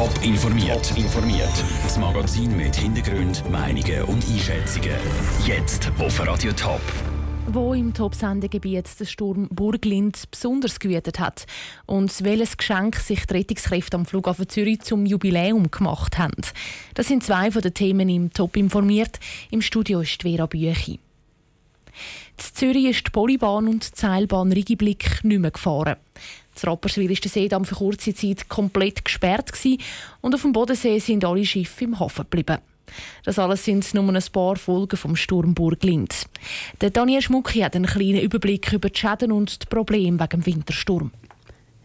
Top informiert. informiert. Das Magazin mit Hintergrund, Meinungen und Einschätzungen. Jetzt auf Radio Top. Wo im Top-Sendegebiet der Sturm Burglind besonders gewütet hat und welches Geschenk sich die Rettungskräfte am Flughafen Zürich zum Jubiläum gemacht haben. Das sind zwei von den Themen im Top informiert. Im Studio ist Vera Büchi. In Zürich ist die Polybahn und die Seilbahn Rigiblick nicht mehr gefahren. In Rapperswil war der Seedamm für kurze Zeit komplett gesperrt und auf dem Bodensee sind alle Schiffe im Hafen geblieben. Das alles sind nur ein paar Folgen vom Sturm Burglind. Der Daniel Schmucki hat einen kleinen Überblick über die Schäden und die Probleme wegen dem Wintersturm.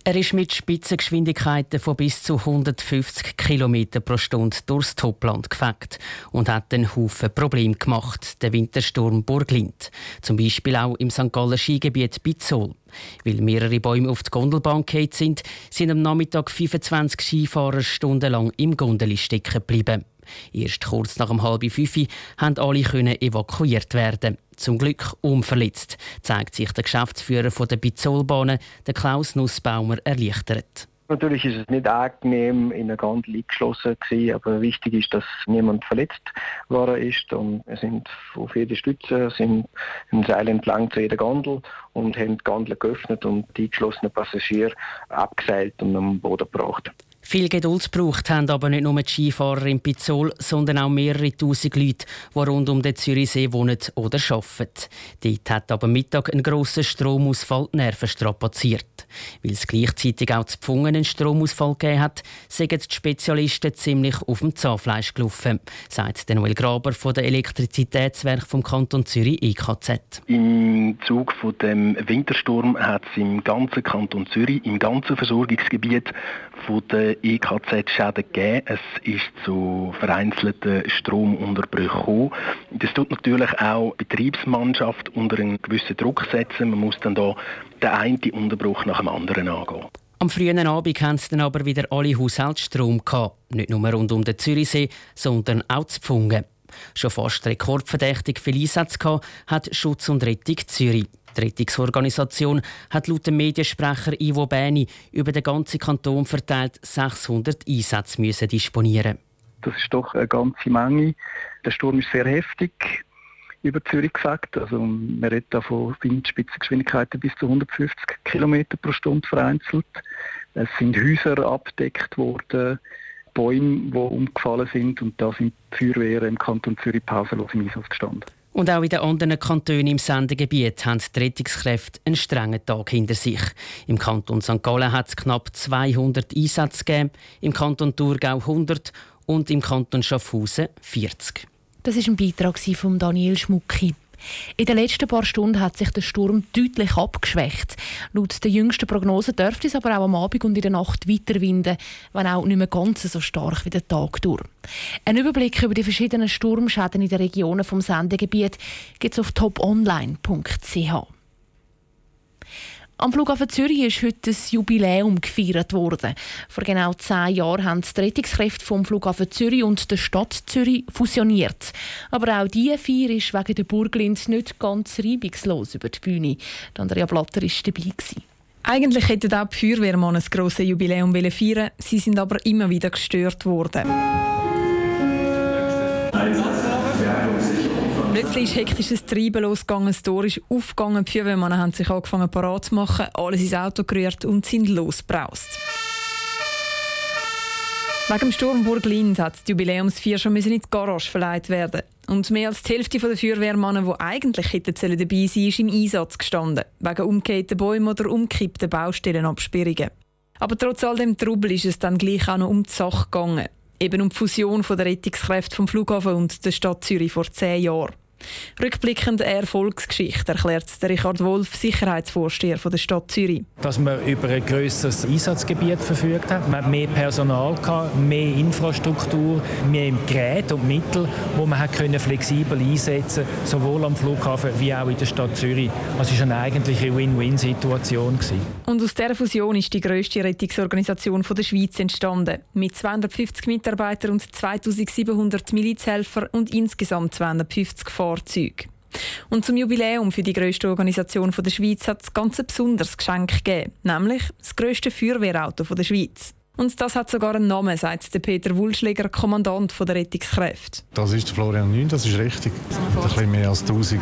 Er ist mit Spitzengeschwindigkeiten von bis zu 150 km pro Stunde durchs Topland gefegt und hat einen Haufen Probleme gemacht, der Wintersturm Burglind. Zum Beispiel auch im St. Galler Skigebiet Bitzol. Weil mehrere Bäume auf die Gondelbahn gefallen sind, sind am Nachmittag 25 Skifahrer stundenlang im Gondeli stecken geblieben. Erst kurz nach um halb fünf konnten alle evakuiert werden. Zum Glück unverletzt, zeigt sich der Geschäftsführer der Bizolbahnen, Klaus Nussbaumer, erleichtert. Natürlich ist es nicht angenehm, in einer Gondel eingeschlossen gewesen, aber wichtig ist, dass niemand verletzt worden ist und wir sind auf jeder Stütze, sind im Seil entlang zu jeder Gondel und haben die Gondel geöffnet und die eingeschlossenen Passagiere abgeseilt und am Boden gebracht. Viel Geduld braucht haben aber nicht nur die Skifahrer in Pizzol, sondern auch mehrere tausend Leute, die rund um den Zürichsee wohnen oder arbeiten. Dort hat aber Mittag ein grosser Stromausfall die Nerven strapaziert. Weil es gleichzeitig auch zu Pfungen einen Stromausfall gegeben hat, sind die Spezialisten ziemlich auf dem Zahnfleisch gelaufen, sagt Noel Graber von der Elektrizitätswerk vom Kanton Zürich EKZ. Im Zug von dem Wintersturm hat es im ganzen Kanton Zürich, im ganzen Versorgungsgebiet von der EKZ-Schäden gegeben. Es ist zu vereinzelten Stromunterbrüchen gekommen. Das tut natürlich auch die Betriebsmannschaft unter einen gewissen Druck setzen. Man muss dann da den einen Unterbruch nach dem anderen angehen. Am frühen Abend hatten dann aber wieder alle Haushaltsstrom gehabt. Nicht nur rund um den Zürichsee, sondern auch zu Pfungen. Schon fast rekordverdächtig viel Einsatz gehabt, hat Schutz und Rettung Zürich. Die Rettungsorganisation hat laut dem Mediensprecher Ivo Bäni über den ganzen Kanton verteilt 600 Einsätze müssen disponieren. Das ist doch eine ganze Menge. Der Sturm ist sehr heftig über Zürich gesagt. Also man redet da von Windspitzengeschwindigkeiten bis zu 150 km pro Stunde vereinzelt. Es sind Häuser abgedeckt worden, Bäume, die umgefallen sind und da sind die Feuerwehren im Kanton Zürich pausenlos im Einsatz gestanden. Und auch in den anderen Kantonen im Sendegebiet haben die Rettungskräfte einen strengen Tag hinter sich. Im Kanton St. Gallen hat es knapp 200 Einsätze gegeben, im Kanton Thurgau 100 und im Kanton Schaffhausen 40. Das ist ein Beitrag von Daniel Schmucki. In den letzten paar Stunden hat sich der Sturm deutlich abgeschwächt. Laut der jüngsten Prognose dürfte es aber auch am Abend und in der Nacht weiter winden, wenn auch nicht mehr ganz so stark wie der Tag durch. Ein Überblick über die verschiedenen Sturmschäden in den Regionen vom Sendegebiet gibt es auf toponline.ch. Am Flughafen Zürich ist heute ein Jubiläum gefeiert worden. Vor genau zehn Jahren haben die Rettungskräfte vom Flughafen Zürich und der Stadt Zürich fusioniert. Aber auch diese Feier ist wegen der Burglind nicht ganz reibungslos über die Bühne. Andrea Blatter war dabei. Gewesen. Eigentlich hätten auch die Feuerwehrmann ein grosses Jubiläum feiern Sie sind aber immer wieder gestört worden. Plötzlich ist hektisches Treiben losgegangen, das Tor ist aufgegangen, die Feuerwehrmänner haben sich angefangen parat zu machen, alles ins Auto gerührt und sind losgebraust. Wegen dem Sturm Burglind hat die Jubiläumsfeier schon in die Garage verleiht werden. Und mehr als die Hälfte der Feuerwehrmänner, die eigentlich hätten dabei sein ist im Einsatz gestanden. Wegen umgekehrten Bäumen oder umkippten Baustellenabsperrungen. Aber trotz all dem Trubel ist es dann gleich auch noch um die Sache gegangen. Eben um die Fusion der Rettungskräfte vom Flughafen und der Stadt Zürich vor zehn Jahren. Rückblickend eine Erfolgsgeschichte, erklärt der Richard Wolf, Sicherheitsvorsteher der Stadt Zürich. Dass man über ein grösseres Einsatzgebiet verfügt hat. Man hat mehr Personal, gehabt, mehr Infrastruktur, mehr Geräte und Mittel, die man hat können flexibel einsetzen konnte, sowohl am Flughafen wie auch in der Stadt Zürich. Also es war eine eigentliche Win-Win-Situation. Und aus dieser Fusion ist die grösste Rettungsorganisation der Schweiz entstanden. Mit 250 Mitarbeitern und 2700 Milizhelfer und insgesamt 250 Fahrzeugen. Fahrzeuge. Und zum Jubiläum für die grösste Organisation der Schweiz hat es ganz ein besonderes Geschenk gegeben, nämlich das grösste Feuerwehrauto der Schweiz. Und das hat sogar einen Namen, sagt der Peter Wulschläger, Kommandant der Rettungskräfte. Das ist der Florian 9, das ist richtig. Ein bisschen mehr als 1000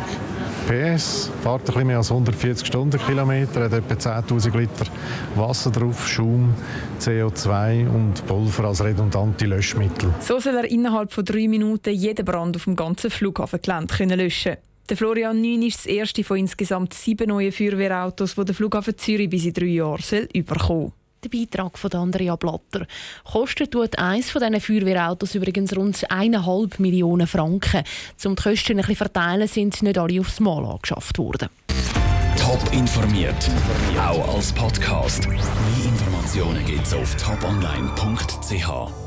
PS, fährt bisschen mehr als 140 Stundenkilometer, hat etwa 10.000 Liter Wasser drauf, Schaum, CO2 und Pulver als redundante Löschmittel. So soll er innerhalb von drei Minuten jeden Brand auf dem ganzen Flughafengelände löschen der Florian 9 ist das erste von insgesamt sieben neuen Feuerwehrautos, die der Flughafen Zürich bis in drei Jahren soll überkommen der Beitrag von Andrea Blatter. Kostet tut eines von diesen Feuerwehrautos übrigens rund 1,5 Millionen Franken. Um die Kosten ein bisschen verteilen, sind nicht alle aufs Mal angeschafft worden. Top informiert, auch als Podcast. Mehr Informationen gibt es auf toponline.ch.